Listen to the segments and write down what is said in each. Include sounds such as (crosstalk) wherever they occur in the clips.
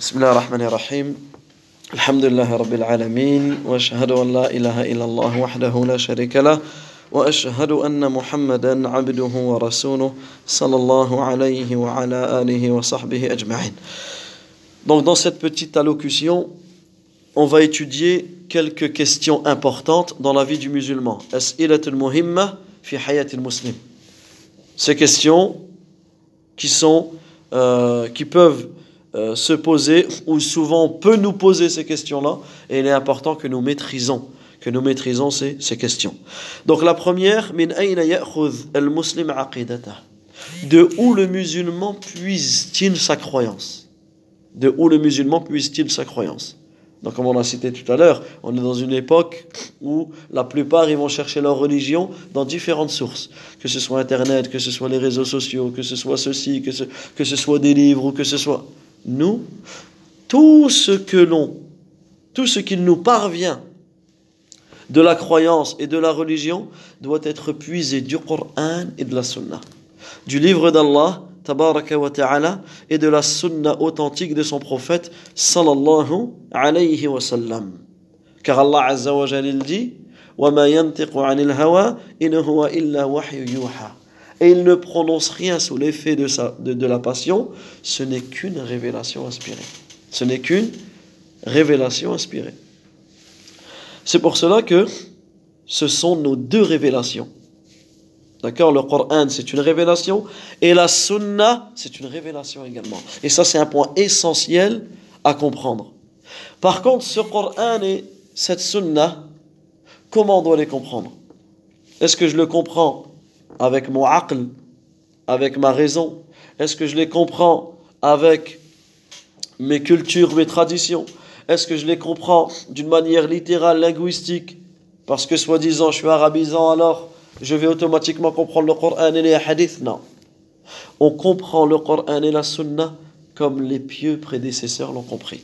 بسم الله الرحمن الرحيم. الحمد لله رب العالمين وأشهد أن لا إله إلا الله وحده لا شريك له وأشهد أن محمدا عبده ورسوله صلى الله عليه وعلى آله وصحبه أجمعين. Donc dans cette petite allocution on va étudier quelques questions importantes dans la vie du musulman. أسئلة المهمة في حياة المسلم Ces questions qui sont euh, qui peuvent euh, se poser, ou souvent on peut nous poser ces questions-là, et il est important que nous maîtrisons, que nous maîtrisons ces, ces questions. Donc la première, De où le musulman puise-t-il sa croyance? De où le musulman puise-t-il sa croyance? Donc, comme on a cité tout à l'heure, on est dans une époque où la plupart ils vont chercher leur religion dans différentes sources, que ce soit Internet, que ce soit les réseaux sociaux, que ce soit ceci, que ce, que ce soit des livres ou que ce soit nous, tout ce que l'on, tout ce qu'il nous parvient de la croyance et de la religion doit être puisé du Coran et de la Sunna, du livre d'Allah, tabaraka wa ta'ala, et de la Sunna authentique de son prophète, sallallahu alayhi wa sallam. Car Allah azza wa jalla dit, وَمَا يَنْتِقُ عَنِ الْهَوَى إِنْ هُوَ إِلَّا وَحْيُ يُوحَى et il ne prononce rien sous l'effet de, de, de la passion, ce n'est qu'une révélation inspirée. Ce n'est qu'une révélation inspirée. C'est pour cela que ce sont nos deux révélations. D'accord? Le Coran, c'est une révélation. Et la Sunna, c'est une révélation également. Et ça, c'est un point essentiel à comprendre. Par contre, ce Coran et cette Sunna, comment on doit les comprendre? Est-ce que je le comprends avec mon aql, avec ma raison. Est-ce que je les comprends avec mes cultures, mes traditions? Est-ce que je les comprends d'une manière littérale, linguistique? Parce que soi-disant je suis arabisant alors je vais automatiquement comprendre le Coran et les hadiths? Non. On comprend le Coran et la Sunna comme les pieux prédécesseurs l'ont compris.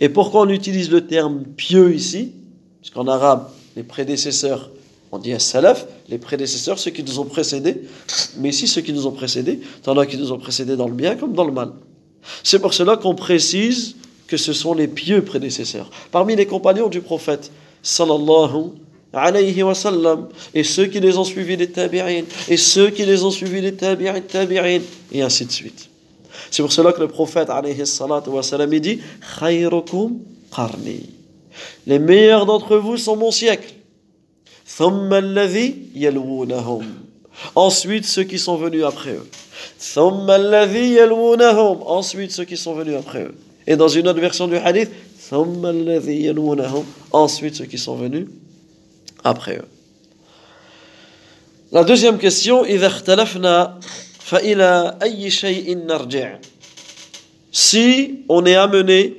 Et pourquoi on utilise le terme pieux ici? Parce qu'en arabe, les prédécesseurs on dit salaf, les prédécesseurs, ceux qui nous ont précédés. Mais ici, ceux qui nous ont précédés, t'en as qui nous ont précédés dans le bien comme dans le mal. C'est pour cela qu'on précise que ce sont les pieux prédécesseurs. Parmi les compagnons du prophète, sallallahu alayhi wa et ceux qui les ont suivis les tabi'in, et ceux qui les ont suivis les tabi'in, tabi'in, et ainsi de suite. C'est pour cela que le prophète alayhi salatu wa sallam, dit, qarni. Les meilleurs d'entre vous sont mon siècle. Ensuite, ceux qui sont venus après eux. Ensuite, ceux qui sont venus après eux. Et dans une autre version du hadith, ensuite ceux qui sont venus après eux. La deuxième question, si on est amené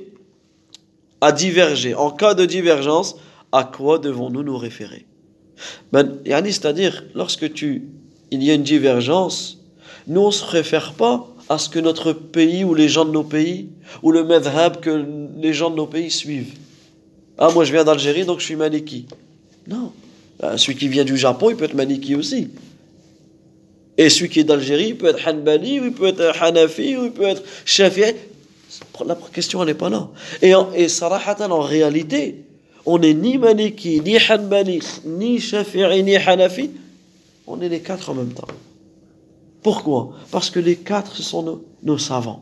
à diverger, en cas de divergence, à quoi devons-nous nous référer? Ben, c'est-à-dire, lorsque tu, il y a une divergence, nous on ne se réfère pas à ce que notre pays ou les gens de nos pays, ou le madhab que les gens de nos pays suivent. Ah, moi je viens d'Algérie, donc je suis maliki. Non. Ben, celui qui vient du Japon, il peut être maliki aussi. Et celui qui est d'Algérie, il peut être hanbali, ou il peut être hanafi, ou il peut être shafi'i. La question, elle n'est pas là. Et, en, et sarahatan, en réalité, on n'est ni Maliki, ni Hanbali, ni Shafi'i, ni Hanafi. On est les quatre en même temps. Pourquoi? Parce que les quatre, ce sont nos, savants.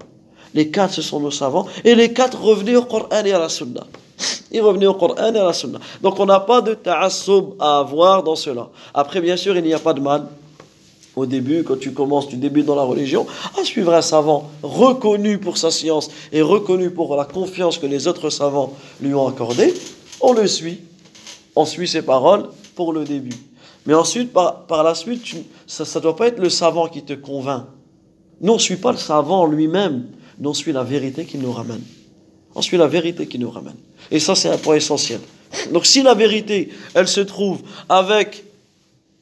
Les quatre, ce sont nos savants. Et les quatre revenaient au Coran et à la Sunna. Ils revenaient au Coran et à la Sunna. Donc on n'a pas de ta'assoub à avoir dans cela. Après, bien sûr, il n'y a pas de mal. Au début, quand tu commences, tu débutes dans la religion, à suivre un savant reconnu pour sa science et reconnu pour la confiance que les autres savants lui ont accordée, on le suit, on suit ses paroles pour le début. Mais ensuite, par, la suite, ça ne doit pas être le savant qui te convainc. Nous, on ne suit pas le savant lui-même, nous, on suit la vérité qui nous ramène. On suit la vérité qui nous ramène. Et ça, c'est un point essentiel. Donc, si la vérité, elle se trouve avec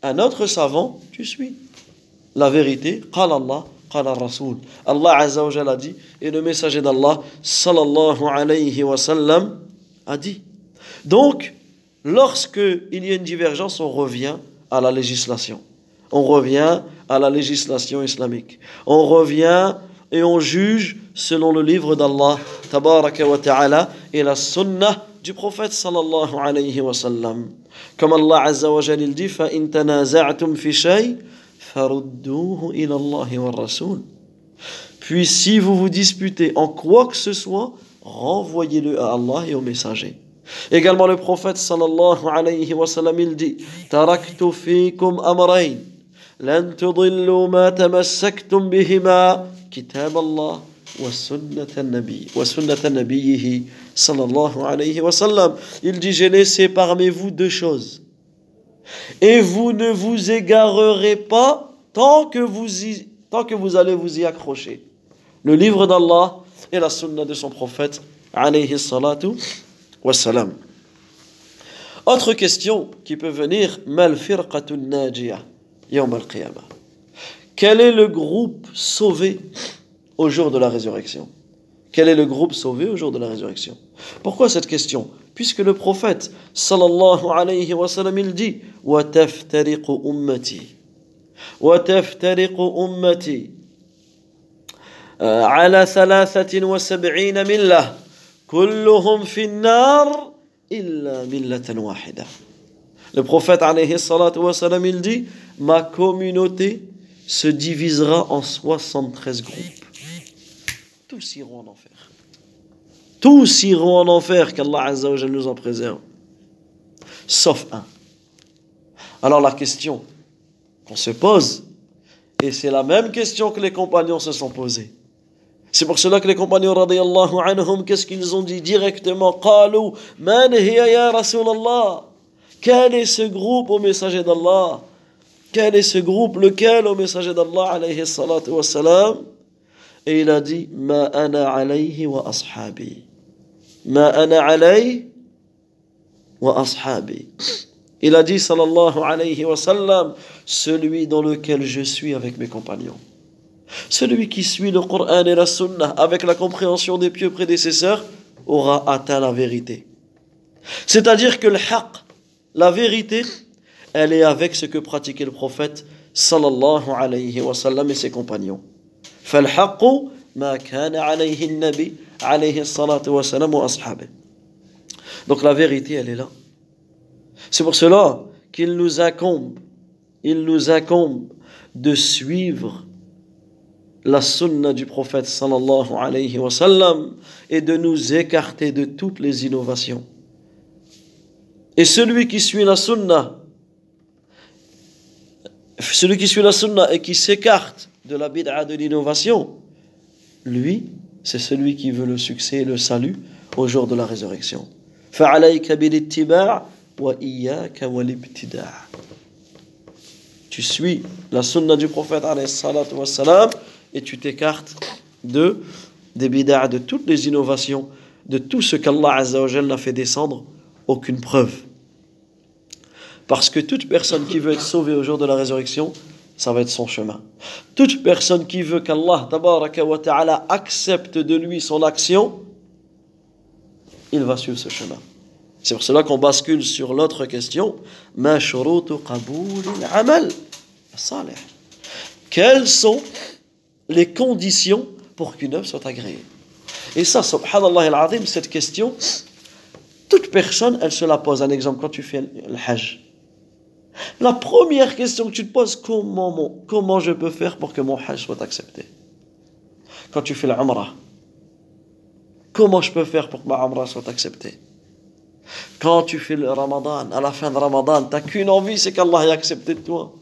un autre savant, tu suis. La vérité, qala Allah, qala Rasoul. Allah Azza wa a dit, et le messager d'Allah, sallallahu alayhi wa sallam, a dit. Donc, lorsqu'il y a une divergence, on revient à la législation. On revient à la législation islamique. On revient et on juge selon le livre d'Allah ta'ala et la sunnah du prophète sallallahu alayhi. Comme Allah azza dit. Puis si vous vous disputez en quoi que ce soit, renvoyez-le à Allah et au messager. Également le prophète sallallahu alayhi wa sallam il dit Taraktu fikum amrayn lan tudillu ma tamassaktum bihima kitab Allah wa sunnat an-nabi wa sunnat sallallahu alayhi wa sallam il dit j'ai laissé parmi vous deux choses. Et vous ne vous égarerez pas tant que vous y, tant que vous allez vous y accrocher le livre d'Allah et la sunna de son prophète alayhi salatu wassalam. Autre question qui peut venir Mal firqatun najiyah yawm al-qiyamah. Quel est le groupe sauvé au jour de la résurrection? Quel est le groupe sauvé au jour de la résurrection? Pourquoi cette question? Puisque le prophète sallallahu alayhi wa sallam il dit Wa taftariqu ummati. Wa taftariqu ummati. Euh, ala thalathatin wa sab'ina millah. Le prophète alayhi dit Ma communauté se divisera en 73 groupes. Tous iront en enfer. Tous iront en enfer, qu'Allah Azza nous en préserve. Sauf un. Alors la question qu'on se pose, et c'est la même question que les compagnons se sont posées c'est pour cela que les compagnons radiyallahu anhum, qu'est-ce qu'ils ont dit directement? Quel est ce groupe au messager d'Allah? Quel est ce groupe? Lequel au messager d'Allah alayhi salatu Et il a dit Ma ana alayhi wa ashabi. Ma ana alayhi wa ashabi. Il a dit sallallahu alayhi wa sallam Celui dans lequel je suis avec mes compagnons. Celui qui suit le Coran et la Sunna avec la compréhension des pieux prédécesseurs aura atteint la vérité. C'est-à-dire que le haqq, la vérité, elle est avec ce que pratiquait le prophète sallallahu alayhi wa sallam et ses compagnons. فالحق ما كان عليه النبي عليه الصلاة والسلام وأصحابه. Donc la vérité, elle est là. C'est pour cela qu'il nous incombe, il nous incombe de suivre la sunna du prophète sallallahu alayhi wa sallam et de nous écarter de toutes les innovations. Et celui qui suit la sunna, celui qui suit la sunna et qui s'écarte de la bid'a de l'innovation, lui, c'est celui qui veut le succès et le salut au jour de la résurrection. Tu suis la sunna du prophète wa et tu t'écartes de des bid'a, de toutes les innovations, de tout ce qu'Allah Azzawajal n'a fait descendre, aucune preuve. Parce que toute personne qui veut être sauvée au jour de la résurrection, ça va être son chemin. Toute personne qui veut qu'Allah ta'ala accepte de lui son action, il va suivre ce chemin. C'est pour cela qu'on bascule sur l'autre question. Quels sont les conditions pour qu'une œuvre soit agréée. Et ça, subhanallah al-azim, cette question, toute personne, elle se la pose. Un exemple, quand tu fais le hajj. La première question que tu te poses, comment, comment je peux faire pour que mon hajj soit accepté? Quand tu fais l'umrah, comment je peux faire pour que ma umrah soit acceptée? Quand tu fais le ramadan, à la fin de ramadan, tu n'as qu'une envie, c'est qu'Allah ait accepté de toi.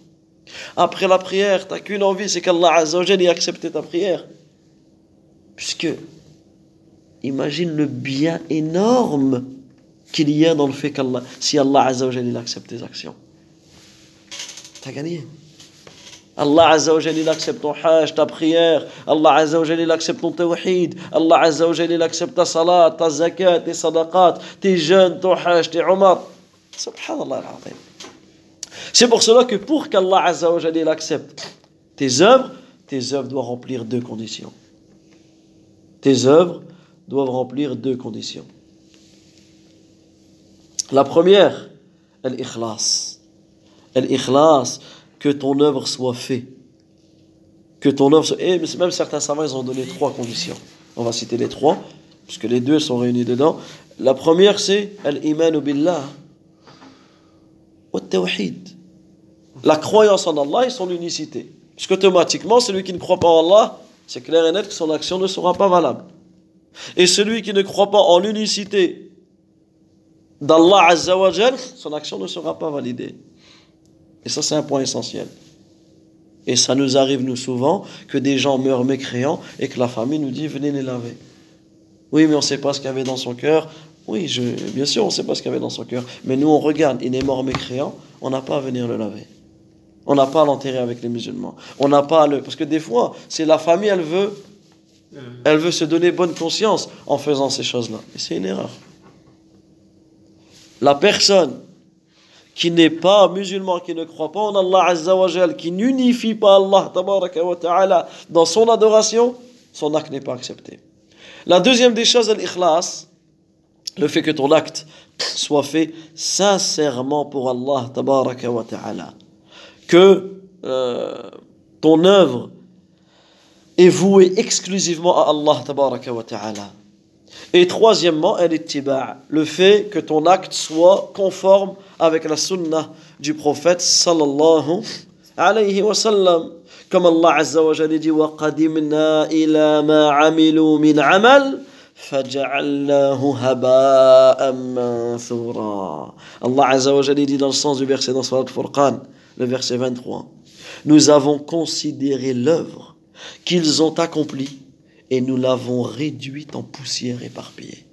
Après la prière, tu n'as qu'une envie, c'est qu'Allah Azzawajal ait accepté ta prière. Puisque, imagine le bien énorme qu'il y a dans le fait qu'Allah, si Allah Azzawajal il accepte tes actions. T'as gagné. Allah Azzawajal il accepte ton hajj, ta prière. Allah Azzawajal il accepte ton tawhid. Allah Azzawajal il accepte ta salat, ta zakat, tes sadaqat, tes jeûnes, ton hajj, tes umar. Subhanallah al-azim. C'est pour cela que pour qu'Allah Azzawajal accepte tes œuvres, tes œuvres doivent remplir deux conditions. Tes œuvres doivent remplir deux conditions. La première, l'ikhlas. L'ikhlas, que ton œuvre soit faite que ton œuvre. Et même certains savants, ils ont donné trois conditions. On va citer les trois, puisque les deux sont réunis dedans. La première, c'est Al-Iman billah. La croyance en Allah et son unicité. Puisqu'automatiquement, celui qui ne croit pas en Allah, c'est clair et net que son action ne sera pas valable. Et celui qui ne croit pas en l'unicité d'Allah Azzawajal, son action ne sera pas validée. Et ça, c'est un point essentiel. Et ça nous arrive, nous, souvent, que des gens meurent mécréants et que la famille nous dit venez les laver. Oui, mais on ne sait pas ce qu'il y avait dans son cœur. Oui, bien sûr, on ne sait pas ce qu'il y avait dans son cœur. Mais nous, on regarde, il est mort mécréant, on n'a pas à venir le laver. On n'a pas à l'enterrer avec les musulmans. On n'a pas à le. Parce que des fois, c'est la famille, elle veut, elle veut se donner bonne conscience en faisant ces choses-là. Et c'est une erreur. La personne qui n'est pas musulman, qui ne croit pas en Allah Azza wa qui n'unifie pas Allah wa ta'ala dans son adoration, son acte n'est pas accepté. La deuxième des choses, l'ikhlas, le fait que ton acte soit fait sincèrement pour Allah tabaraka wa ta'ala. Que euh, ton œuvre est vouée exclusivement à Allah tabaraka wa ta'ala. Et troisièmement le fait que ton acte soit conforme avec la sunnah du prophète sallallahu alayhi wa sallam. Comme Allah azza wa jalla dit wa qadimna ila ma amilu min amal. Allah Azza wa dit dans le sens du verset dans Surat Furqan, le verset 23. Nous avons considéré l'œuvre qu'ils ont accomplie et nous l'avons réduite en poussière éparpillée.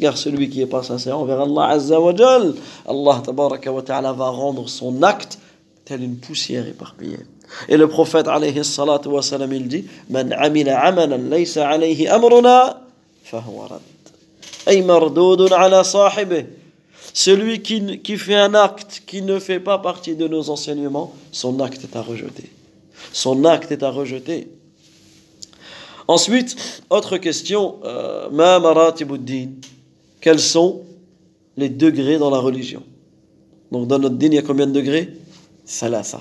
Car celui qui n'est pas sincère envers Allah Azza wa Allah wa ta'ala va rendre son acte tel une poussière éparpillée. Et le prophète alayhi salatu wa salam il dit Man amila amalan laysa alayhi amruna Ay mardoudun ala sahibih. Celui qui, qui fait un acte qui ne fait pas partie de nos enseignements, son acte est à rejeter. Son acte est à rejeter. Ensuite, autre question, euh, ma. Quels sont les degrés dans la religion? Donc dans notre din, il y a combien de degrés? Salasa.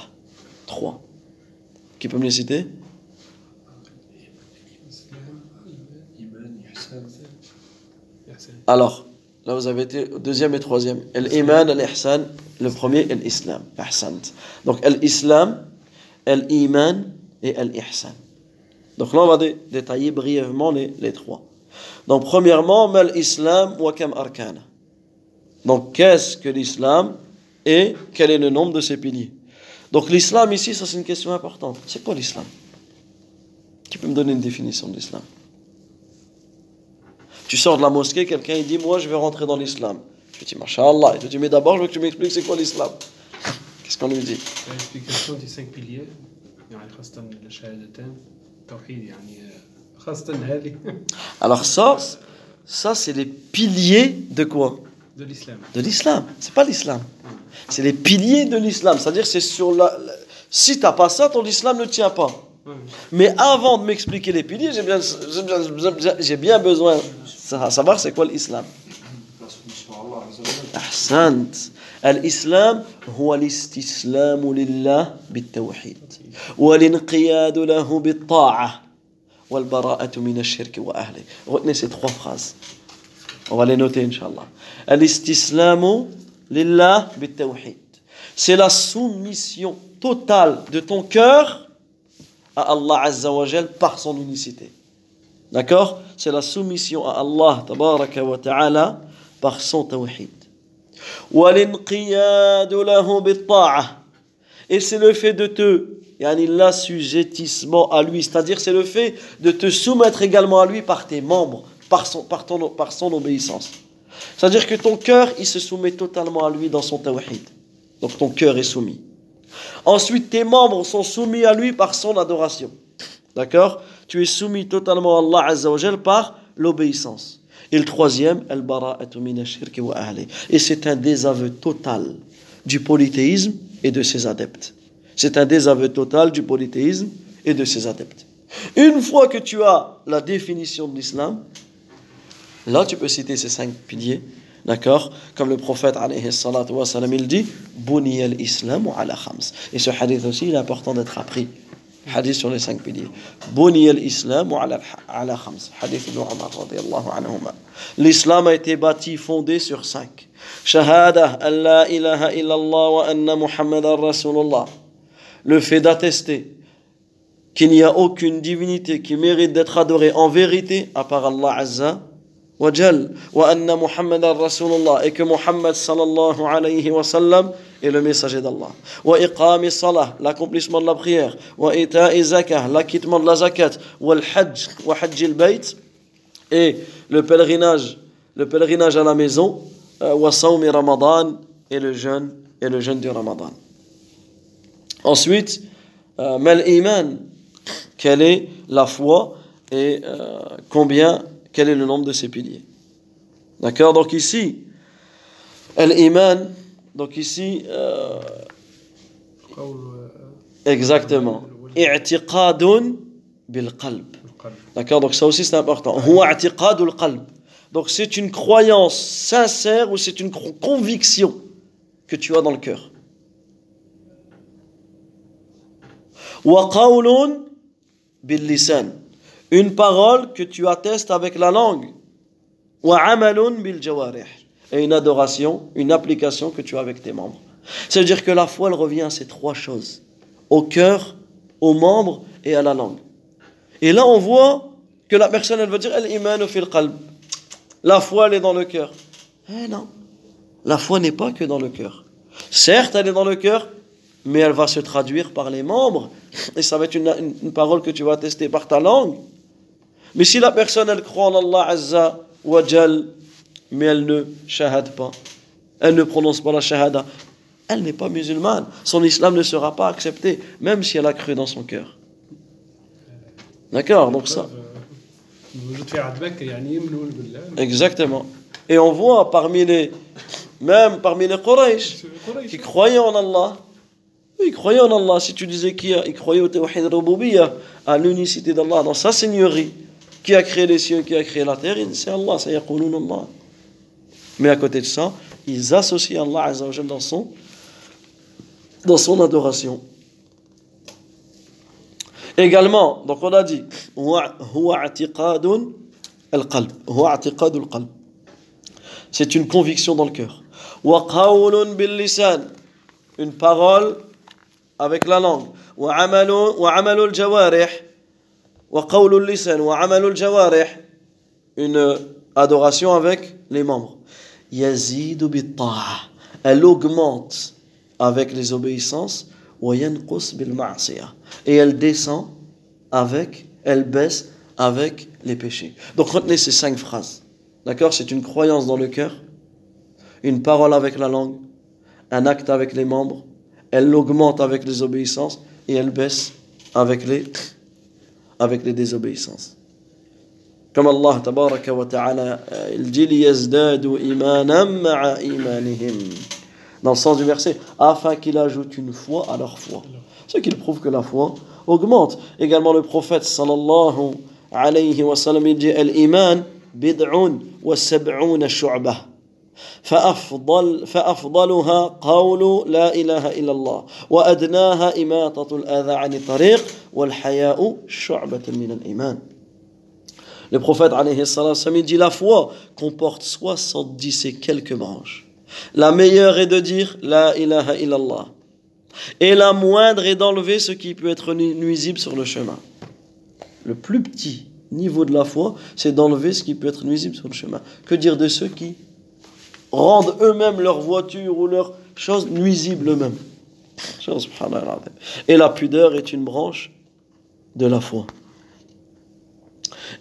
Trois. Qui peut me les citer? Alors, là vous avez été au deuxième et troisième. Al-Iman, Al-Ihsan, le premier, Al-Islam. Donc, Al-Islam, Al-Iman et Al-Ihsan. Donc là, on va détailler brièvement les, les trois. Donc, premièrement, mal islam wa kam arkana. Donc, qu'est-ce que l'islam et quel est le nombre de ses piliers? Donc, l'islam ici, ça c'est une question importante. C'est quoi l'islam? Qui peut me donner une définition de l'islam Tu sors de la mosquée, quelqu'un il dit Moi, je vais rentrer dans l'islam. Je dis Masha'Allah. Il te dit Mais d'abord, je veux que tu m'expliques c'est quoi l'islam. Qu'est-ce qu'on lui dit? L'explication des cinq piliers. (laughs) Alors ça, ça c'est les piliers de quoi? De l'islam. De l'islam. C'est pas l'islam. C'est les piliers de l'islam. C'est-à-dire c'est sur la, si t'as pas ça, ton islam ne tient pas. Mais avant de m'expliquer les piliers, j'ai bien, j'ai bien besoin de savoir c'est quoi l'islam. أحسنت الإسلام هو الاستسلام لله بالتوحيد والانقياد له بالطاعة والبراءة من الشرك وأهله retenez ces trois phrases on va les noter inshallah الاستسلام لله بالتوحيد c'est la soumission totale de ton cœur à Allah Azza wa par son unicité. D'accord? C'est la soumission à Allah tabaraka wa ta'ala par son tawhid. et c'est le fait de te yani l'assujettissement à lui c'est-à-dire c'est le fait de te soumettre également à lui par tes membres par son, par ton, par son obéissance. C'est-à-dire que ton cœur il se soumet totalement à lui dans son tawhid. Donc ton cœur est soumis ensuite tes membres sont soumis à lui par son adoration d'accord? Tu es soumis totalement à Allah Azza wa par l'obéissance et le troisième, Et c'est un désaveu total du polythéisme et de ses adeptes. C'est un désaveu total du polythéisme et de ses adeptes. Une fois que tu as la définition de l'islam, là tu peux citer ces cinq piliers, d'accord? Comme le prophète alayhi il dit, al-islam ala khams. Et ce hadith aussi, il est important d'être appris. Hadith sur les cinq piliers. Buni al-Islam ala khams. Hadith ibn Umar radiyallahu anhuma. L'islam a été bâti, fondé sur cinq. Shahada an la ilaha illallah wa anna Muhammadan Rasulullah. Le fait d'attester qu'il n'y a aucune divinité qui mérite d'être adorée en vérité à part Allah Azza Jal. Wa anna Muhammadan Rasulullah. Et que Muhammad sallallahu alayhi wa sallam est le messager d'Allah. Iqami salah, l'accomplissement de la prière. Ita'i zakah, l'acquittement de la zakat. Wa hajj al-bayt. Et le pèlerinage, le pèlerinage à la maison. Euh, Wa sawmi ramadan, et le jeûne, et le jeûne du ramadan. Ensuite, euh, mal iman, quelle est la foi et euh, combien, quel est le nombre de ces piliers? D'accord? Donc ici, l'iman, donc ici, euh, exactement, i'tiqadun bil D'accord? Donc ça aussi c'est important. Donc c'est une croyance sincère ou c'est une conviction que tu as dans le cœur? Wa qawlun bil. Une parole que tu attestes avec la langue. Et une adoration, une application que tu as avec tes membres. C'est-à-dire que la foi, elle revient à ces trois choses. Au cœur, aux membres et à la langue. Et là, on voit que la personne, elle va dire. La foi, elle est dans le cœur. Eh non. La foi n'est pas que dans le cœur. Certes, elle est dans le cœur, mais elle va se traduire par les membres. Et ça va être une parole que tu vas tester par ta langue. Mais si la personne, elle croit en Allah Azza wa mais elle ne shahad pas, elle ne prononce pas la shahada, elle n'est pas musulmane. Son islam ne sera pas accepté, même si elle a cru dans son cœur. D'accord Donc ça. Exactement. Et on voit parmi les, même parmi les Quraysh, qui croyaient en Allah, ils croyaient en Allah. Si tu disais qu'ils croyaient au Tawhid Rububiyah, à l'unicité d'Allah dans sa seigneurie, qui a créé les cieux, qui a créé la terre, c'est Allah, c'est yaqulun Allah. Mais à côté de ça, ils associent Allah Azza wa Jalla dans son, dans son adoration. Également, donc on a dit. C'est une conviction dans le cœur. Une parole avec la langue. Une adoration avec les membres. Elle augmente avec les obéissances. Et elle descend avec, elle baisse avec les péchés. Donc retenez ces cinq phrases. D'accord? C'est une croyance dans le cœur, une parole avec la langue, un acte avec les membres, elle augmente avec les obéissances et elle baisse avec les, avec les désobéissances. Comme Allah tabaraka wa ta'ala, euh, il dit Dans le sens du verset, afin qu'il ajoute une foi à leur foi. Ce qui prouve que la foi augmente. Également le prophète sallallahu alayhi wa sallam, il dit Al-iman bid'un wa sab'una shu'bah. فأفضل فأفضلها قول لا إله إلا الله وأدناها إماطة الأذى عن الطريق والحياء شعبة من الإيمان Le prophète alayhi salam, il dit la foi comporte 70 et quelques branches. La meilleure est de dire La ilaha illallah. Et la moindre est d'enlever ce qui peut être nu- nuisible sur le chemin. Le plus petit niveau de la foi, c'est d'enlever ce qui peut être nuisible sur le chemin. Que dire de ceux qui rendent eux-mêmes leur voiture ou leur chose nuisible eux-mêmes. Et la pudeur est une branche de la foi.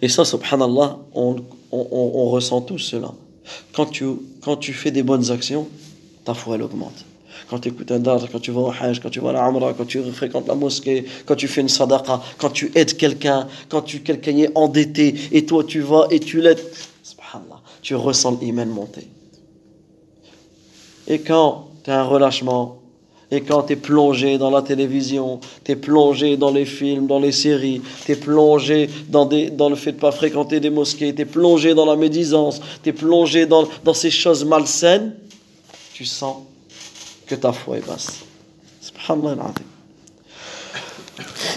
Et ça, subhanallah, on, on- ressent tous cela. Quand tu, fais des bonnes actions, ta foi, elle augmente. Quand tu écoutes un dar, quand tu vas au hajj, quand tu vas à la Umrah, quand tu fréquentes la mosquée, quand tu fais une sadaqa, quand tu aides quelqu'un, quand quelqu'un est endetté et toi tu vas et tu l'aides, subhanallah, tu ressens l'iman monter. Et quand tu as un relâchement, et quand tu es plongé dans la télévision, tu es plongé dans les films, dans les séries, tu es plongé dans, le fait de ne pas fréquenter des mosquées, tu es plongé dans la médisance, tu es plongé dans, ces choses malsaines, tu sens que ta foi est basse. Subhanallah.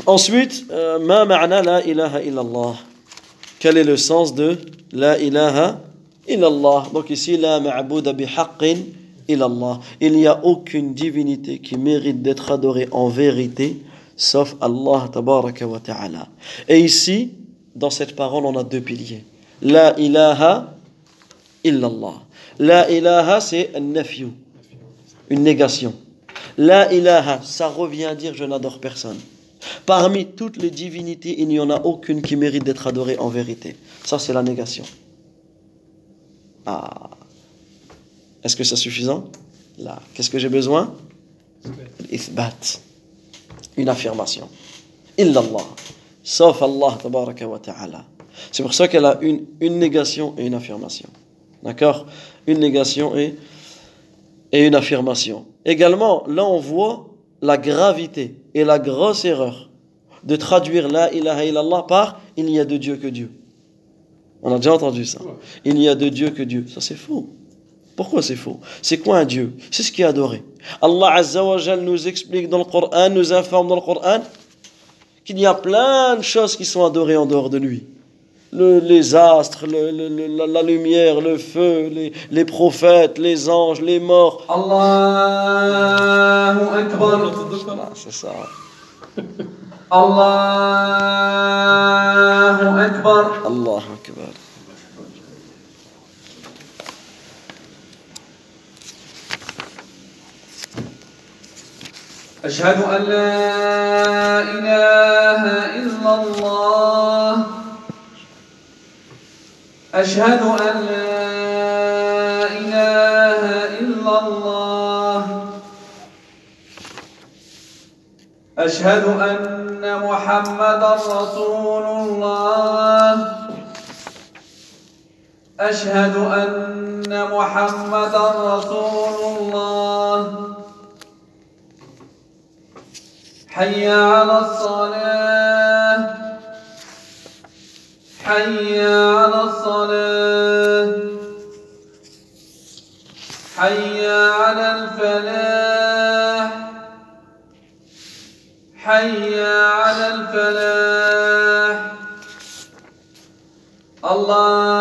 Ensuite, euh, ma ma'na la ilaha illallah. Quel est le sens de la ilaha illallah? Donc ici, la ma'bouda bihaqqin illallah. Il n'y a aucune divinité qui mérite d'être adorée en vérité, sauf Allah tabaraka wa ta'ala. Et ici, dans cette parole, on a deux piliers. La ilaha illallah. La ilaha, c'est un nafyu, une négation. La ilaha, ça revient à dire je n'adore personne. Parmi toutes les divinités, il n'y en a aucune qui mérite d'être adorée en vérité. Ça, c'est la négation. Ah. Est-ce que c'est suffisant Là. Qu'est-ce que j'ai besoin L'ithbat. Une affirmation. Illallah. Sauf Allah, tabaraka wa ta'ala. C'est pour ça qu'elle a une, une négation et une affirmation. D'accord? Une négation et, et une affirmation. Également, là, on voit la gravité et la grosse erreur de traduire la ilaha illallah par il n'y a de Dieu que Dieu. On a déjà entendu ça. Il n'y a de Dieu que Dieu. Ça, c'est faux. Pourquoi c'est faux? C'est quoi un Dieu? C'est ce qui est adoré. Allah Azza wa nous explique dans le Coran, nous informe dans le Coran qu'il y a plein de choses qui sont adorées en dehors de lui. Le, les astres, le, le, la, la, lumière, le feu, les, les, prophètes, les anges, les morts. Allahu Akbar. Ah, c'est ça. Allahu Akbar. Allah أشهد أن لا إله إلا الله. أشهد أن لا إله إلا الله. أشهد أن محمدا رسول الله. أشهد أن محمدا رسول الله. حي على الصلاة. حي على الصلاة. حي على الفلاح. حي على الفلاح. الله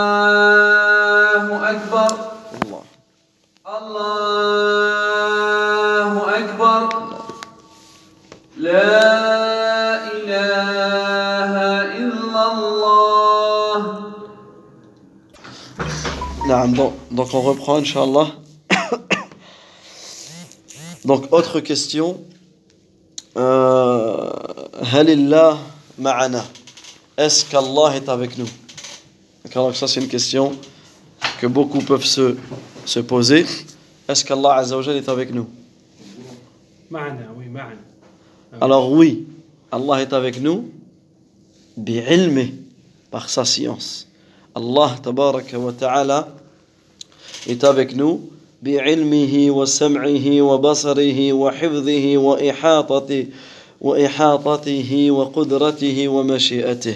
Donc on reprend, Inch'Allah. (coughs) Donc autre question. Euh, Halillah ma'ana. Est-ce qu'Allah est avec nous? D'accord, ça c'est une question que beaucoup peuvent se, se poser. Est-ce qu'Allah Azzawajal est avec nous? Ah alors oui, Allah est avec nous, bi'ilmi, par sa science. Allah tabaraka wa ta'ala est avec nous, wa ihatati wa ihatatihi wa qudratihi wa mashi'atihi.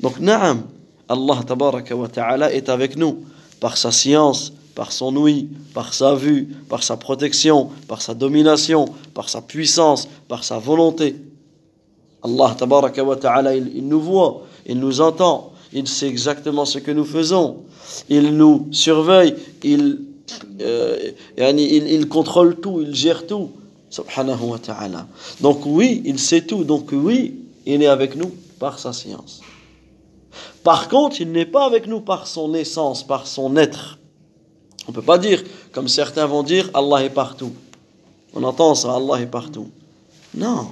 Donc naam, Allah tabaraka wa ta'ala est avec nous par sa science, par son ouïe, par sa vue, par sa protection, par sa domination, par sa puissance, par sa volonté. Allah tabaraka wa il, il nous voit, il nous entend, il sait exactement ce que nous faisons, il nous surveille, il, euh, il, il contrôle tout, il gère tout. Subhanahu wa ta'ala. Donc oui, il sait tout, donc oui, il est avec nous par sa science. Par contre, il n'est pas avec nous par son essence, par son être. On ne peut pas dire, comme certains vont dire, Allah est partout. On entend ça, Allah est partout. Non.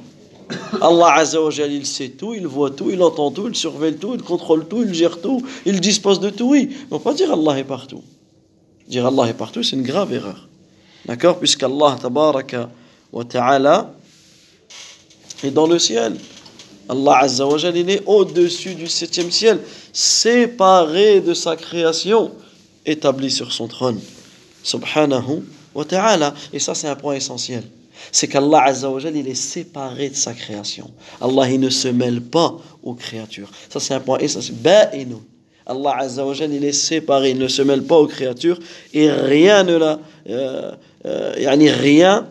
Allah Azza wa Jal, il sait tout, il voit tout, il entend tout, il surveille tout, il contrôle tout, il gère tout, il dispose de tout, oui. On ne peut pas dire Allah est partout. Dire Allah est partout, c'est une grave erreur. D'accord? Puisqu'Allah, tabaraka wa ta'ala, est dans le ciel. Allah Azza wa Jal, il est au-dessus du septième ciel, séparé de sa création, établi sur son trône. Subhanahu wa ta'ala. Et ça, c'est un point essentiel. C'est qu'Allah Azza wa Jal, il est séparé de sa création. Allah, il ne se mêle pas aux créatures. Ça, c'est un point essentiel. Ba'inu. Allah Azza wa Jal, il est séparé, il ne se mêle pas aux créatures et rien ne la, euh, euh, rien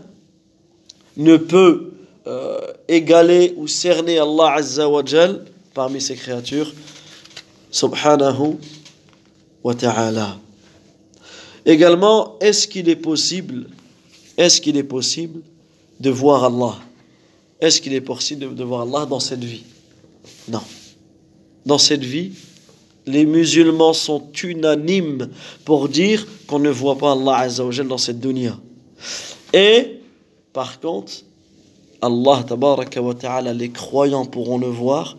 ne peut euh, égaler ou cerner Allah Azza wa Jal parmi ses créatures subhanahu wa ta'ala également est-ce qu'il est possible est-ce qu'il est possible de voir Allah. Est-ce qu'il est possible de voir Allah dans cette vie? Non. Dans cette vie les musulmans sont unanimes pour dire qu'on ne voit pas Allah Azza wa Jal dans cette dunya. Et par contre Allah tabaraka wa ta'ala les croyants pourront le voir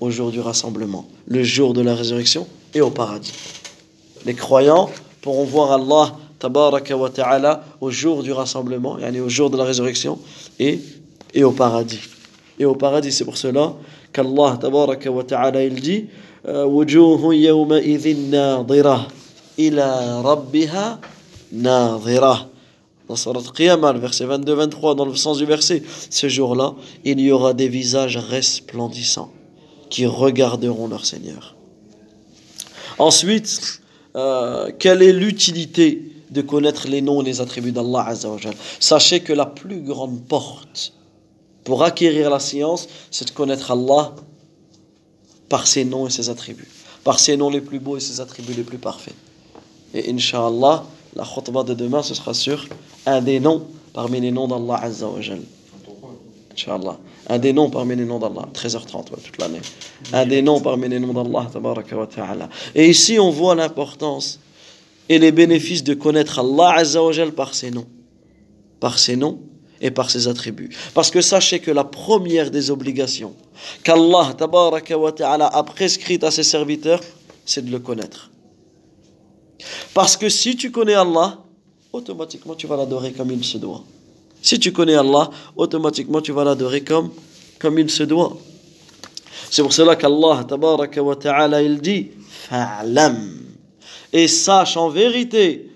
au jour du rassemblement le jour de la résurrection et au paradis. Les croyants pourront voir Allah tabaraka wa ta'ala au jour du rassemblement yani au jour de la résurrection et, et au paradis et au paradis c'est pour cela qu'Allah tabaraka wa ta'ala il dit وجوه يومئذ ناظرة إلى ربها ناظرة dans Surat Qiyamah, le verset 22-23, dans le sens du verset, ce jour-là, il y aura des visages resplendissants qui regarderont leur Seigneur. Ensuite, euh, quelle est l'utilité de connaître les noms et les attributs d'Allah Azzawajal Sachez que la plus grande porte pour acquérir la science, c'est de connaître Allah par ses noms et ses attributs, par ses noms les plus beaux et ses attributs les plus parfaits. Et Inch'Allah, la khutbah de demain, ce sera sur un des noms parmi les noms d'Allah Azza wa Jal. Inch'Allah. Un des noms parmi les noms d'Allah. 13h30, ouais, toute l'année. Un des noms parmi les noms d'Allah. Et ici, on voit l'importance et les bénéfices de connaître Allah Azza wa Jal par ses noms. Par ses noms et par ses attributs. Parce que sachez que la première des obligations qu'Allah ta'ala a prescrite à ses serviteurs, c'est de le connaître. Parce que si tu connais Allah, automatiquement tu vas l'adorer comme il se doit. Si tu connais Allah, automatiquement tu vas l'adorer comme, comme il se doit. C'est pour cela qu'Allah ta'ala il dit Fa'lam et sache en vérité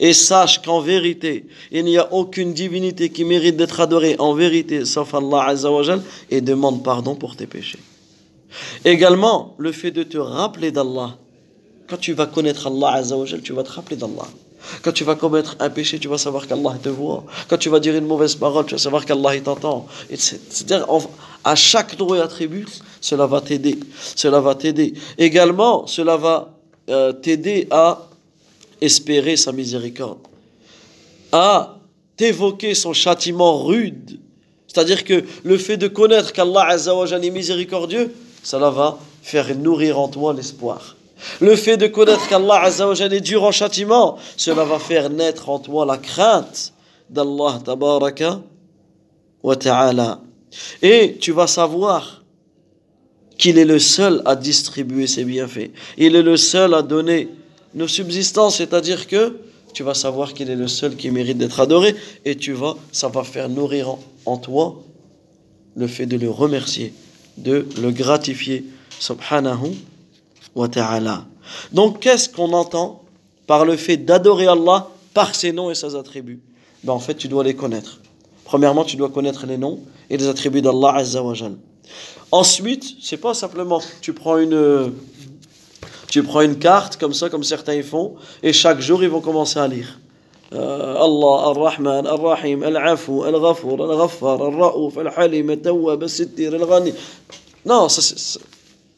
et sache qu'en vérité, il n'y a aucune divinité qui mérite d'être adorée en vérité, sauf Allah Azzawajal, et demande pardon pour tes péchés. Également, le fait de te rappeler d'Allah. Quand tu vas connaître Allah Azzawajal, tu vas te rappeler d'Allah quand tu vas commettre un péché, tu vas savoir qu'Allah te voit. Quand tu vas dire une mauvaise parole, tu vas savoir qu'Allah t'entend. C'est-à-dire, à chaque nom et attribut, cela va t'aider. Cela va t'aider. Également, cela va euh, t'aider à espérer sa miséricorde, à t'évoquer son châtiment rude. C'est-à-dire que le fait de connaître qu'Allah est miséricordieux, cela va faire nourrir en toi l'espoir. Le fait de connaître qu'Allah est dur en châtiment, cela va faire naître en toi la crainte d'Allah tabaraka wa ta'ala. Et tu vas savoir qu'il est le seul à distribuer ses bienfaits. Il est le seul à donner nos subsistances, c'est-à-dire que tu vas savoir qu'il est le seul qui mérite d'être adoré et tu vas, ça va faire nourrir en, toi le fait de le remercier, de le gratifier, subhanahu wa. Donc qu'est-ce qu'on entend par le fait d'adorer Allah par ses noms et ses attributs? Ben, En fait, tu dois les connaître. Premièrement, tu dois connaître les noms et les attributs d'Allah Azza wa Jal. Ensuite, c'est pas simplement tu prends une tu prends une carte comme ça, comme certains font, et chaque jour ils vont commencer à lire. Euh, Allah, Ar-Rahman, Ar-Rahim, Al-Afu, Al-Ghafour, Al-Ghaffar, Al-Ra'ouf, Al-Halim, Al-Tawwab, Al-Sittir, Al-Ghani. Non, ça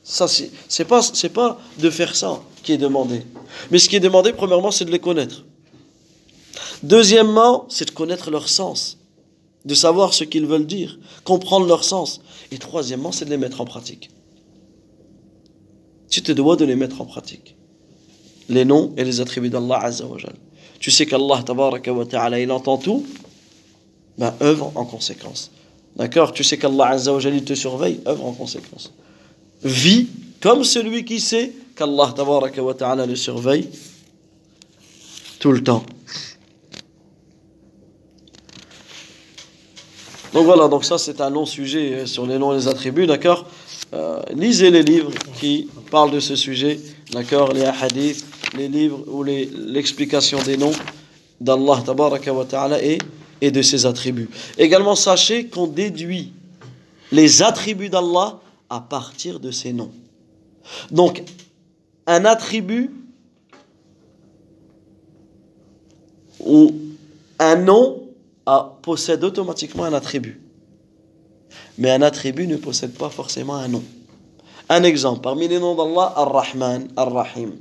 ça c'est pas pas de faire ça qui est demandé. Mais ce qui est demandé premièrement, c'est de les connaître. Deuxièmement, c'est de connaître leur sens de savoir ce qu'ils veulent dire, comprendre leur sens. Et troisièmement, c'est de les mettre en pratique. Tu te dois de les mettre en pratique. Les noms et les attributs d'Allah Azza wa Tu sais qu'Allah ta'ala, il entend tout, ben œuvre en conséquence. D'accord? Tu sais qu'Allah Azza wa il te surveille, œuvre en conséquence. Vis comme celui qui sait qu'Allah le surveille tout le temps. Donc voilà, donc ça c'est un long sujet euh, sur les noms et les attributs, d'accord? Euh, Lisez les livres qui parlent de ce sujet, d'accord? Les hadiths, les livres ou l'explication des noms d'Allah et, et de ses attributs. Également, sachez qu'on déduit les attributs d'Allah à partir de ses noms. Donc, un attribut ou un nom possède automatiquement un attribut. Mais un attribut ne possède pas forcément un nom. Un exemple, parmi les noms d'Allah, Ar-Rahman, Ar-Rahim.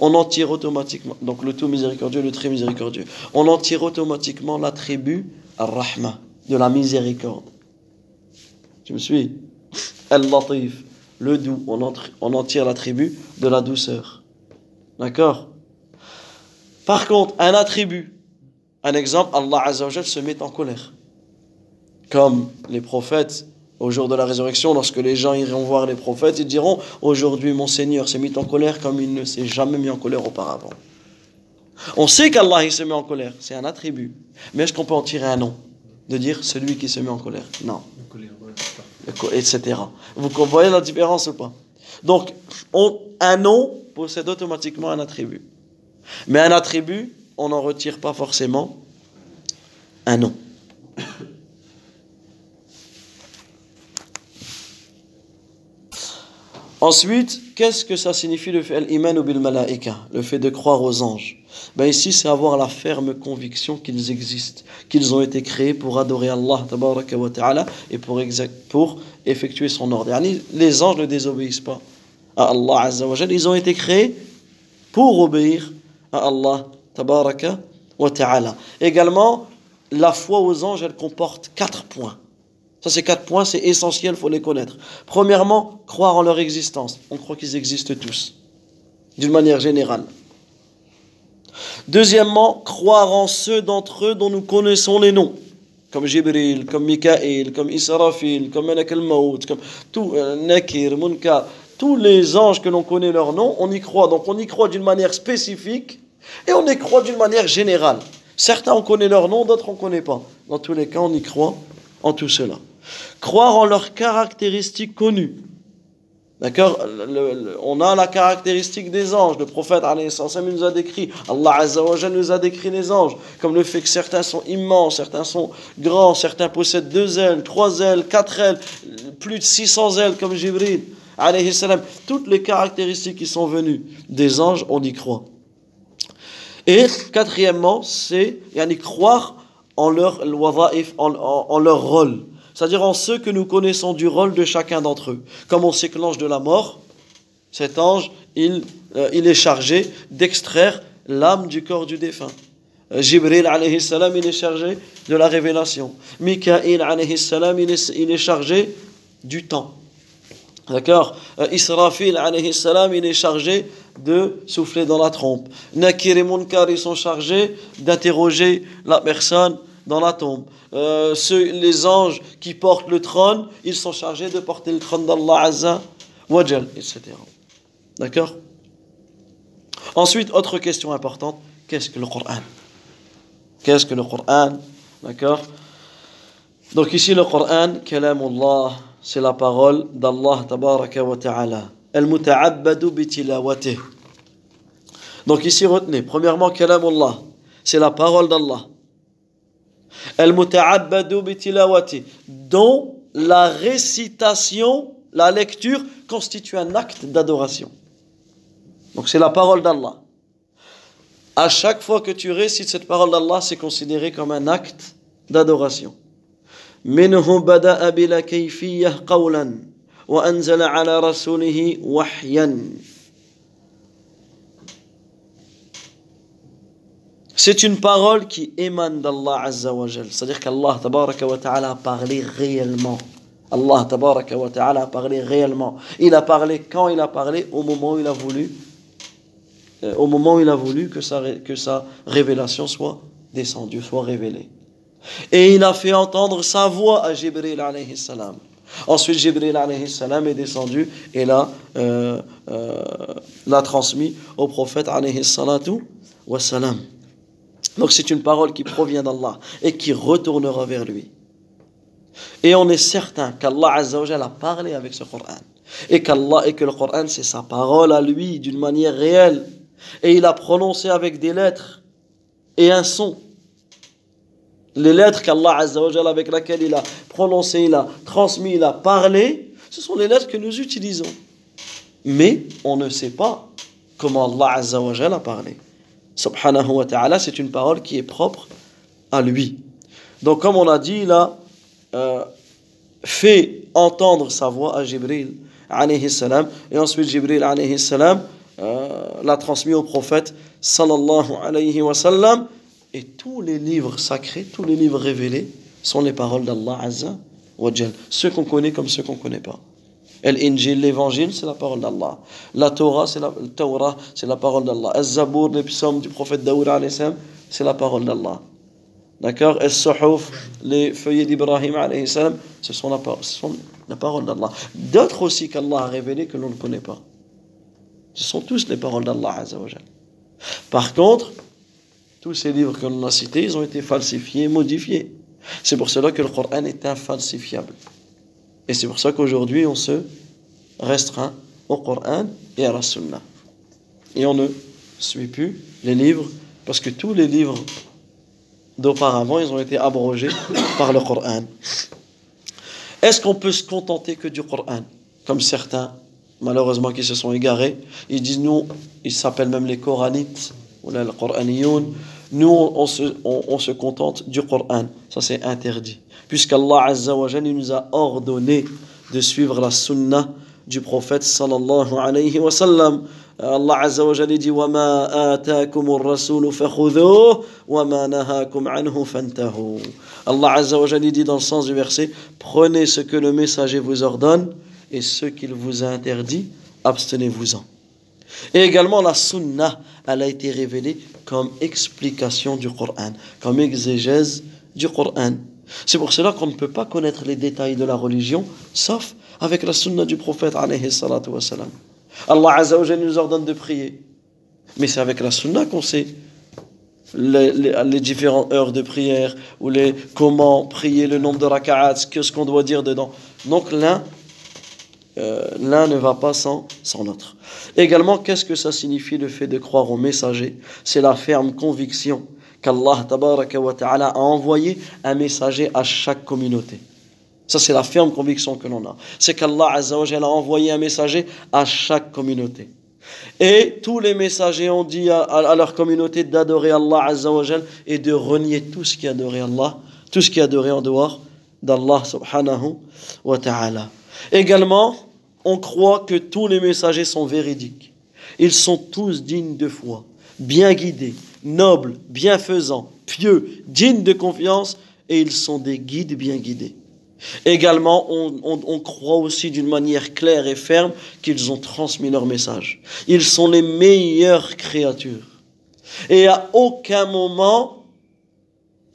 On en tire automatiquement, donc le tout miséricordieux, le très miséricordieux. On en tire automatiquement l'attribut Ar-Rahma, de la miséricorde. Tu me suis? Al-Latif, le doux, on en, tire l'attribut de la douceur. D'accord? Par contre, un attribut, un exemple, Allah se met en colère. Comme les prophètes au jour de la résurrection, lorsque les gens iront voir les prophètes, ils diront Aujourd'hui, mon Seigneur s'est mis en colère comme il ne s'est jamais mis en colère auparavant. On sait qu'Allah se met en colère, c'est un attribut. Mais est-ce qu'on peut en tirer un nom? De dire celui qui se met en colère? Non. Etc. Vous voyez la différence ou pas? Donc, un nom possède automatiquement un attribut. Mais un attribut, on n'en retire pas forcément un nom. Ensuite, qu'est-ce que ça signifie le fait le fait de croire aux anges ben Ici, c'est avoir la ferme conviction qu'ils existent, qu'ils ont été créés pour adorer Allah wa ta'ala, et pour, pour effectuer son ordre. Les anges ne désobéissent pas à Allah Azza wa ils ont été créés pour obéir à Allah wa ta'ala. Également, la foi aux anges, elle comporte quatre points. Ça, ces quatre points, c'est essentiel, il faut les connaître. Premièrement, croire en leur existence. On croit qu'ils existent tous, d'une manière générale. Deuxièmement, croire en ceux d'entre eux dont nous connaissons les noms, comme Jibril, comme Mikaël, comme Israfil, comme Malak comme tout, euh, Nakir, Munkar, tous les anges que l'on connaît leurs noms, on y croit. Donc on y croit d'une manière spécifique et on y croit d'une manière générale. Certains on connaît leurs noms, d'autres on ne connaît pas. Dans tous les cas, on y croit en tout cela. Croire en leurs caractéristiques connues. D'accord On a la caractéristique des anges. Le prophète nous a décrit, Allah nous a décrit les anges, comme le fait que certains sont immenses, certains sont grands, certains possèdent deux ailes, trois ailes, quatre ailes, plus de 600 ailes comme Jibril. Toutes les caractéristiques qui sont venues des anges, on y croit. Et quatrièmement, c'est croire en leur, en, en leur rôle c'est-à-dire en ceux que nous connaissons du rôle de chacun d'entre eux. Comme on sait que l'ange de la mort, cet ange, il, euh, il est chargé d'extraire l'âme du corps du défunt. Euh, Jibril alayhi salam, il est chargé de la révélation. Mikaïl alayhi salam, il est, il est chargé du temps. D'accord? Euh, Israfil alayhi salam, il est chargé de souffler dans la trompe. Nakir et Munkar, ils sont chargés d'interroger la personne dans la tombe. Euh, ceux, les anges qui portent le trône, ils sont chargés de porter le trône d'Allah Azza Wajal, etc. D'accord? Ensuite, autre question importante, qu'est-ce que le Coran Qu'est-ce que le Coran D'accord? Donc ici, le Coran, Allah, c'est la parole d'Allah tabaraka wa ta'ala. Al-muta'abbadu bitilawatih. Donc ici, retenez, premièrement, Allah, c'est la parole d'Allah dont la récitation, la lecture constitue un acte d'adoration. Donc c'est la parole d'Allah. À chaque fois que tu récites cette parole d'Allah, c'est considéré comme un acte d'adoration. منه بدأ بلا كيفية قولا وأنزل على رسوله وحيا C'est une parole qui émane d'Allah Azza wa C'est-à-dire qu'Allah tabaraka wa ta'ala a parlé réellement. Allah tabaraka wa ta'ala a parlé réellement. Il a parlé quand il a parlé, au moment où il a voulu, euh, au moment il a voulu que sa, que sa révélation soit descendue, soit révélée. Et il a fait entendre sa voix à Jibril alayhi salam. Ensuite, Jibril alayhi salam est descendu et l'a, euh, euh, transmis au prophète alayhi salatu wa salam. Donc c'est une parole qui provient d'Allah et qui retournera vers lui. Et on est certain qu'Allah a parlé avec ce Coran. Et, qu'Allah, et que le Coran c'est sa parole à lui d'une manière réelle. Et il a prononcé avec des lettres et un son. Les lettres qu'Allah avec lesquelles il a prononcé, il a transmis, il a parlé, ce sont les lettres que nous utilisons. Mais on ne sait pas comment Allah a parlé subhanahu wa ta'ala, c'est une parole qui est propre à lui. Donc comme on a dit, il a euh, fait entendre sa voix à Jibril alayhi salam, et ensuite Jibril alayhi salam euh, l'a transmis au prophète sallallahu alayhi wa sallam, et tous les livres sacrés, tous les livres révélés sont les paroles d'Allah azza wa jal, ceux qu'on connaît comme ceux qu'on ne connaît pas. L'Injil, l'évangile, c'est la parole d'Allah. La Torah, c'est la, Torah, c'est la parole d'Allah. Az-Zabour, les psaumes du prophète Daoud c'est la parole d'Allah. D'accord? Et Suhuf, les feuillets d'Ibrahim ce sont la, ce sont la parole d'Allah. D'autres aussi qu'Allah a révélées que l'on ne connaît pas. Ce sont tous les paroles d'Allah. Par contre, tous ces livres que l'on a cités, ils ont été falsifiés, modifiés. C'est pour cela que le Coran est infalsifiable. Et c'est pour ça qu'aujourd'hui, on se restreint au Coran et à la Sunna. Et on ne suit plus les livres, parce que tous les livres d'auparavant, ils ont été abrogés (coughs) par le Coran. Est-ce qu'on peut se contenter que du Coran Comme certains, malheureusement, qui se sont égarés, ils disent, nous, ils s'appellent même les Coranites, ou là, le Coraniyoun, nous, on se, on- on se contente du Coran. Ça, c'est interdit. Puisqu'Allah Azza wa Jalla, il nous a ordonné de suivre la Sunna du prophète sallallahu alayhi wa sallam. Allah Azza wa Jalla dit وَمَا آتَاكُمُ الرَّسُولُ فَخُذُوهُ وَمَا نَهَاكُمْ عَنْهُ فَانْتَهُوا Allah Azza wa Jalla dit dans le sens du verset Prenez ce que le messager vous ordonne et ce qu'il vous a interdit, abstenez-vous-en. Et également la sunna, elle a été révélée comme explication du Coran, comme exégèse du Coran. C'est pour cela qu'on ne peut pas connaître les détails de la religion, sauf avec la sunna du prophète. Allah Azza nous ordonne de prier. Mais c'est avec la sunna qu'on sait les, différentes heures de prière, ou les, comment prier, le nombre de raka'ats, que ce qu'on doit dire dedans. Donc l'un euh, l'un ne va pas sans, sans l'autre. Également, qu'est-ce que ça signifie le fait de croire au messager? C'est la ferme conviction qu'Allah ta'ala a envoyé un messager à chaque communauté. Ça, c'est la ferme conviction que l'on a. C'est qu'Allah a envoyé un messager à chaque communauté. Et tous les messagers ont dit à, leur communauté d'adorer Allah azza wa jalla et de renier tout ce qui adoré Allah, tout ce qui adoré en dehors d'Allah subhanahu wa ta'ala. Également, on croit que tous les messagers sont véridiques. Ils sont tous dignes de foi, bien guidés, nobles, bienfaisants, pieux, dignes de confiance, et ils sont des guides bien guidés. Également, on, croit aussi d'une manière claire et ferme qu'ils ont transmis leur message. Ils sont les meilleures créatures. Et à aucun moment,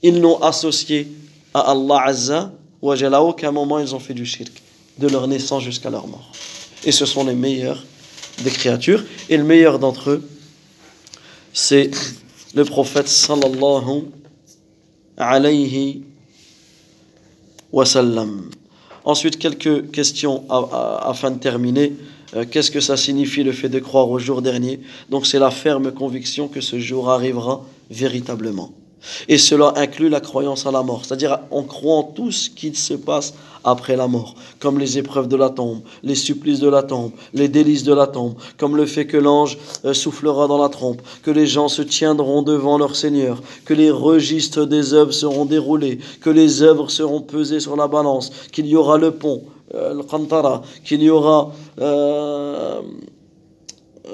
ils n'ont associé à Allah Azza Jalla. À aucun moment, ils ont fait du shirk, de leur naissance jusqu'à leur mort. Et ce sont les meilleurs des créatures. Et le meilleur d'entre eux, c'est le prophète sallallahu alayhi wa sallam. Ensuite, quelques questions afin de terminer. Euh, Qu'est-ce que ça signifie le fait de croire au jour dernier? Donc, c'est la ferme conviction que ce jour arrivera véritablement. Et cela inclut la croyance à la mort, c'est-à-dire on croit en tout ce qui se passe après la mort, comme les épreuves de la tombe, les supplices de la tombe, les délices de la tombe, comme le fait que l'ange euh, soufflera dans la trompe, que les gens se tiendront devant leur Seigneur, que les registres des œuvres seront déroulés, que les œuvres seront pesées sur la balance, qu'il y aura le pont, euh, le qantara, qu'il y aura euh,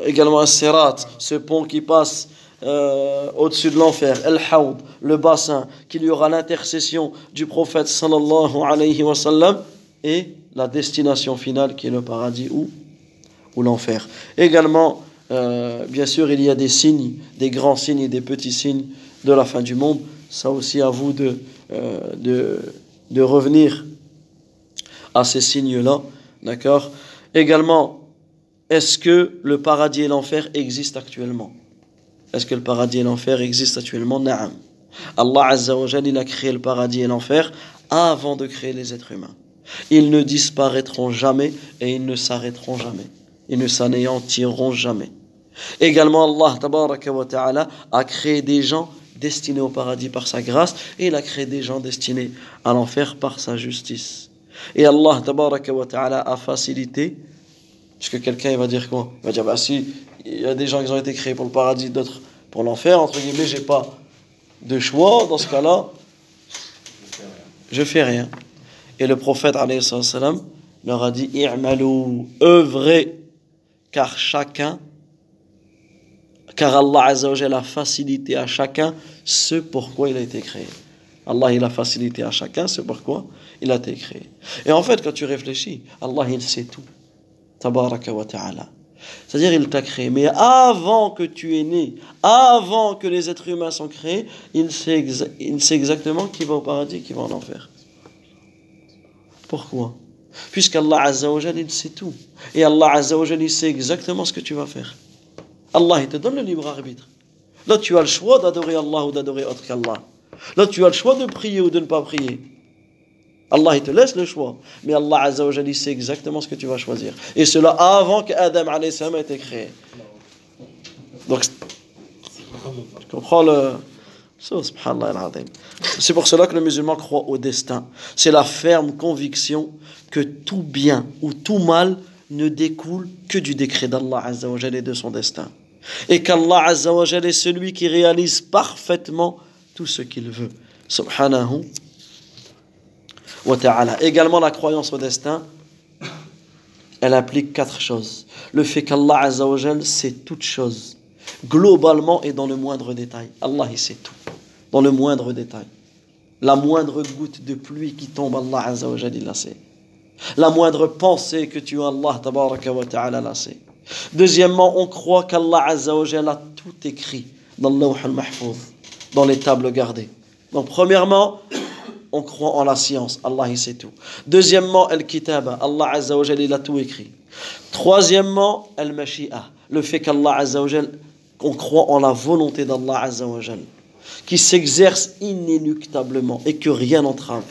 également un sirat, ce pont qui passe euh, au-dessus de l'enfer, El Haoud, le bassin, qu'il y aura l'intercession du prophète sallallahu alayhi wa sallam et la destination finale qui est le paradis ou, ou l'enfer. Également, euh, bien sûr, il y a des signes, des grands signes et des petits signes de la fin du monde. Ça aussi à vous de, euh, de, de revenir à ces signes-là. D'accord? Également, est-ce que le paradis et l'enfer existent actuellement? Est-ce que le paradis et l'enfer existent actuellement? Naam. Allah Azza il a créé le paradis et l'enfer avant de créer les êtres humains. Ils ne disparaîtront jamais et ils ne s'arrêteront jamais. Ils ne s'anéantiront jamais. Également, Allah a créé des gens destinés au paradis par sa grâce et il a créé des gens destinés à l'enfer par sa justice. Et Allah a facilité, puisque quelqu'un il va dire quoi? Il va dire, bah si, il y a des gens qui ont été créés pour le paradis, d'autres pour l'enfer, entre guillemets, j'ai pas de choix, dans ce cas-là, je fais rien. Et le prophète salam, leur a dit I'malu, œuvrez, car chacun, car Allah a facilité à chacun ce pourquoi il a été créé. Allah il a facilité à chacun ce pourquoi il a été créé. Et en fait, quand tu réfléchis, Allah il sait tout. Tabaraka wa ta'ala. C'est-à-dire, il t'a créé. Mais avant que tu es né, avant que les êtres humains sont créés, il sait, il sait exactement qui va au paradis, qui va en enfer. Pourquoi? Puisqu'Allah Azzawajal, il sait tout. Et Allah Azzawajal, il sait exactement ce que tu vas faire. Allah, il te donne le libre arbitre. Là, tu as le choix d'adorer Allah ou d'adorer autre qu'Allah. Là, tu as le choix de prier ou de ne pas prier. Allah, il te laisse le choix. Mais Allah Azzawajal, il sait exactement ce que tu vas choisir. Et cela avant qu'Adam ait été créé. Donc, tu comprends le... C'est pour cela que le musulman croit au destin. C'est la ferme conviction que tout bien ou tout mal ne découle que du décret d'Allah Azzawajal et de son destin. Et qu'Allah Azzawajal est celui qui réalise parfaitement tout ce qu'il veut. Subhanahu Également la croyance au destin, elle implique quatre choses. Le fait qu'Allah Azzawajal sait toutes choses, globalement et dans le moindre détail. Allah il sait tout, dans le moindre détail. La moindre goutte de pluie qui tombe, Allah Azzawajal il la sait. La moindre pensée que tu as, Allah tabaraka wa ta'ala la sait. Deuxièmement, on croit qu'Allah Azzawajal a tout écrit dans le al-Mahfouz, dans les tables gardées. Donc, premièrement, on croit en la science. Allah, il sait tout. Deuxièmement, Al-Kitaba. Allah Azzawajal, il a tout écrit. Troisièmement, Al-Mashi'a. Le fait qu'Allah Azzawajal, on croit en la volonté d'Allah Azzawajal, qui s'exerce inéluctablement et que rien n'entrave.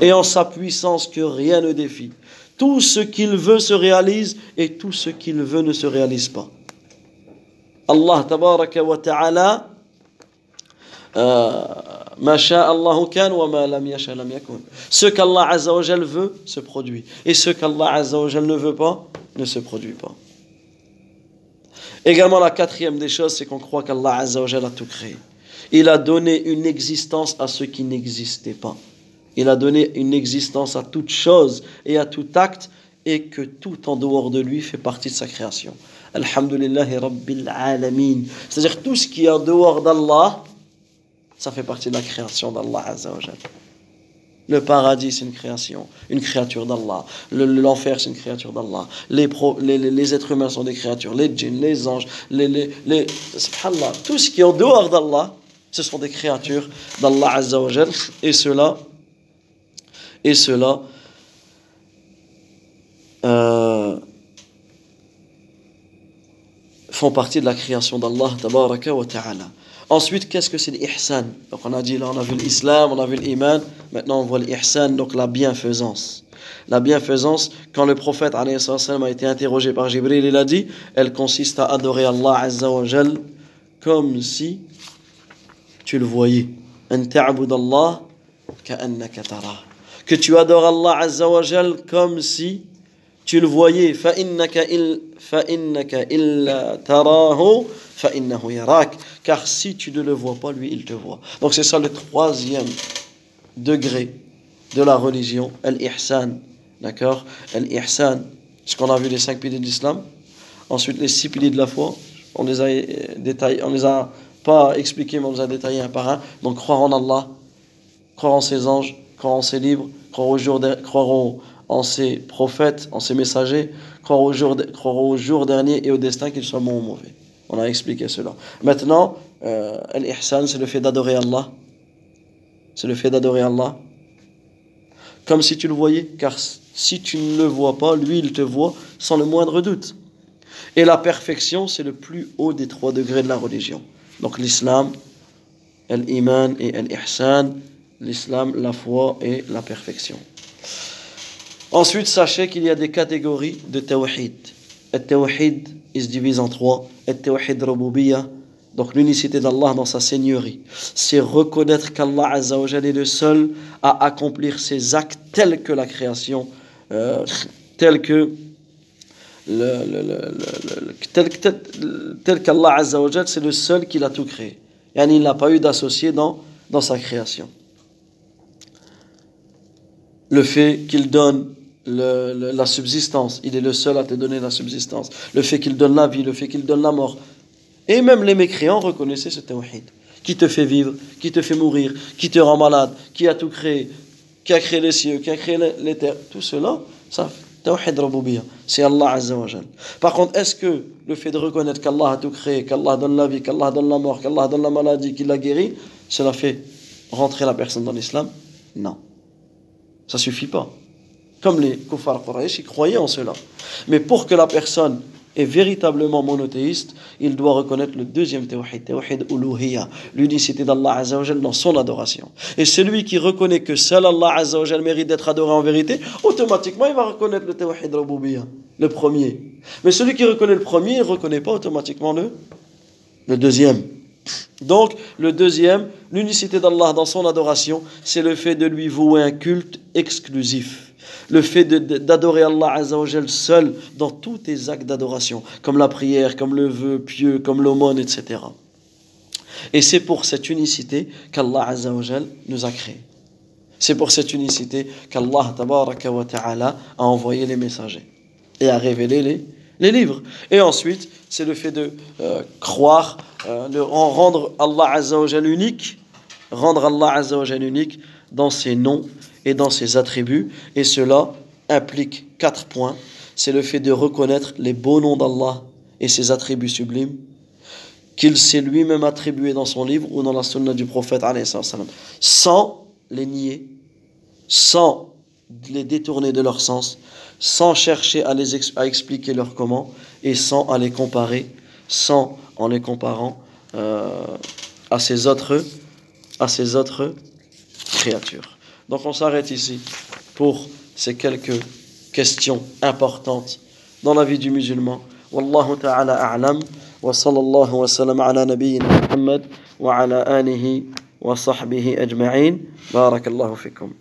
Et en sa puissance que rien ne défie. Tout ce qu'il veut se réalise et tout ce qu'il veut ne se réalise pas. Allah tabaraka wa ta'ala ce qu'Allah Azzawajal veut se produit. Et ce qu'Allah Azzawajal ne veut pas ne se produit pas. Également, la quatrième des choses, c'est qu'on croit qu'Allah Azzawajal a tout créé. Il a donné une existence à ce qui n'existait pas. Il a donné une existence à toute chose et à tout acte et que tout en dehors de lui fait partie de sa création. Alhamdulillahi Rabbil Alamin. C'est-à-dire tout ce qui est en dehors d'Allah, ça fait partie de la création d'Allah Azzawajal. Le paradis, c'est une création, une créature d'Allah. L'enfer, c'est une créature d'Allah. Les, les, les, êtres humains sont des créatures. Les djinns, les anges, les, les, les subhanallah, tout ce qui est en dehors d'Allah, ce sont des créatures d'Allah Azzawajal. Et cela, et cela euh, font partie de la création d'Allah ta'ala. Ensuite, qu'est-ce que c'est l'ihsan? Donc on a dit là, on a vu l'islam, on a vu l'iman, maintenant on voit l'ihsan, donc la bienfaisance. La bienfaisance, quand le prophète a été interrogé par Jibril, il a dit, elle consiste à adorer Allah Azza comme si tu le voyais. Que tu adores Allah Azza comme si tu le voyais. Car si tu ne le vois pas, lui, il te voit. Donc c'est ça le troisième degré de la religion, al-ihsan. D'accord? Al-ihsan, ce qu'on a vu les cinq piliers de l'islam. Ensuite, les six piliers de la foi. On les a euh, détaillés, on les a pas expliqués, mais on les a détaillés un par un. Donc croire en Allah, croire en ses anges, croire en ses livres, croire, au jour croire en ses prophètes, en ses messagers, croire au jour, croire au jour dernier et au destin, qu'ils soient bons ou mauvais. On a expliqué cela. Maintenant, euh, l'ihsan, c'est le fait d'adorer Allah. C'est le fait d'adorer Allah. Comme si tu le voyais, car si tu ne le vois pas, lui, il te voit sans le moindre doute. Et la perfection, c'est le plus haut des trois degrés de la religion. Donc l'islam, l'iman et l'ihsan. L'islam, la foi et la perfection. Ensuite, sachez qu'il y a des catégories de tawhid. Le tawhid, il se divise en trois. Le tawhid rububiyya, donc l'unicité d'Allah dans sa seigneurie. C'est reconnaître qu'Allah est le seul à accomplir ses actes tels que la création, euh, tels que le, tel, qu'Allah c'est le seul qui l'a tout créé. Yani il n'a pas eu d'associé dans, dans sa création. Le fait qu'il donne le, la subsistance, il est le seul à te donner la subsistance. Le fait qu'il donne la vie, le fait qu'il donne la mort. Et même les mécréants reconnaissaient ce tawhid. Qui te fait vivre, qui te fait mourir, qui te rend malade, qui a tout créé, qui a créé les cieux, qui a créé les terres. Tout cela, ça Tawhid Rabubiyya, c'est Allah Azza wa. Par contre, est-ce que le fait de reconnaître qu'Allah a tout créé, qu'Allah donne la vie, qu'Allah donne la mort, qu'Allah donne la maladie, qu'il la guérit, cela fait rentrer la personne dans l'islam? Non. Ça suffit pas. Comme les kuffar Quraysh, ils croyaient en cela. Mais pour que la personne est véritablement monothéiste, il doit reconnaître le deuxième tawhid, tawhid uluhiyya, l'unicité d'Allah Azzawajal dans son adoration. Et celui qui reconnaît que seul Allah Azzawajal mérite d'être adoré en vérité, automatiquement il va reconnaître le tawhid rububiyya, le premier. Mais celui qui reconnaît le premier, il ne reconnaît pas automatiquement le, le deuxième. Donc, le deuxième, l'unicité d'Allah dans son adoration, c'est le fait de lui vouer un culte exclusif le fait d'adorer Allah Azzawajal seul dans tous tes actes d'adoration, comme la prière, comme le vœu pieux, comme l'aumône, etc. Et c'est pour cette unicité qu'Allah Azzawajal nous a créés. C'est pour cette unicité qu'Allah Ta'ala a envoyé les messagers et a révélé les, les livres. Et ensuite, c'est le fait de euh, croire, euh, de rendre Allah Azzawajal unique, rendre Allah Azzawajal unique dans ses noms et dans ses attributs. Et cela implique quatre points. C'est le fait de reconnaître les beaux noms d'Allah et ses attributs sublimes qu'il s'est lui-même attribué dans son livre ou dans la sunna du prophète sans les nier, sans les détourner de leur sens, sans chercher à, les expliquer leur comment et sans à les comparer, sans en les comparant euh, à ces autres, à ces autres créatures. Donc on s'arrête ici pour ces quelques questions importantes dans la vie du musulman. Wallahu ta'ala a'lam wa sallallahu wa sallam ala nabiyyina Muhammad wa ala alihi wa sahbihi ajma'in. Barakallahu fikum.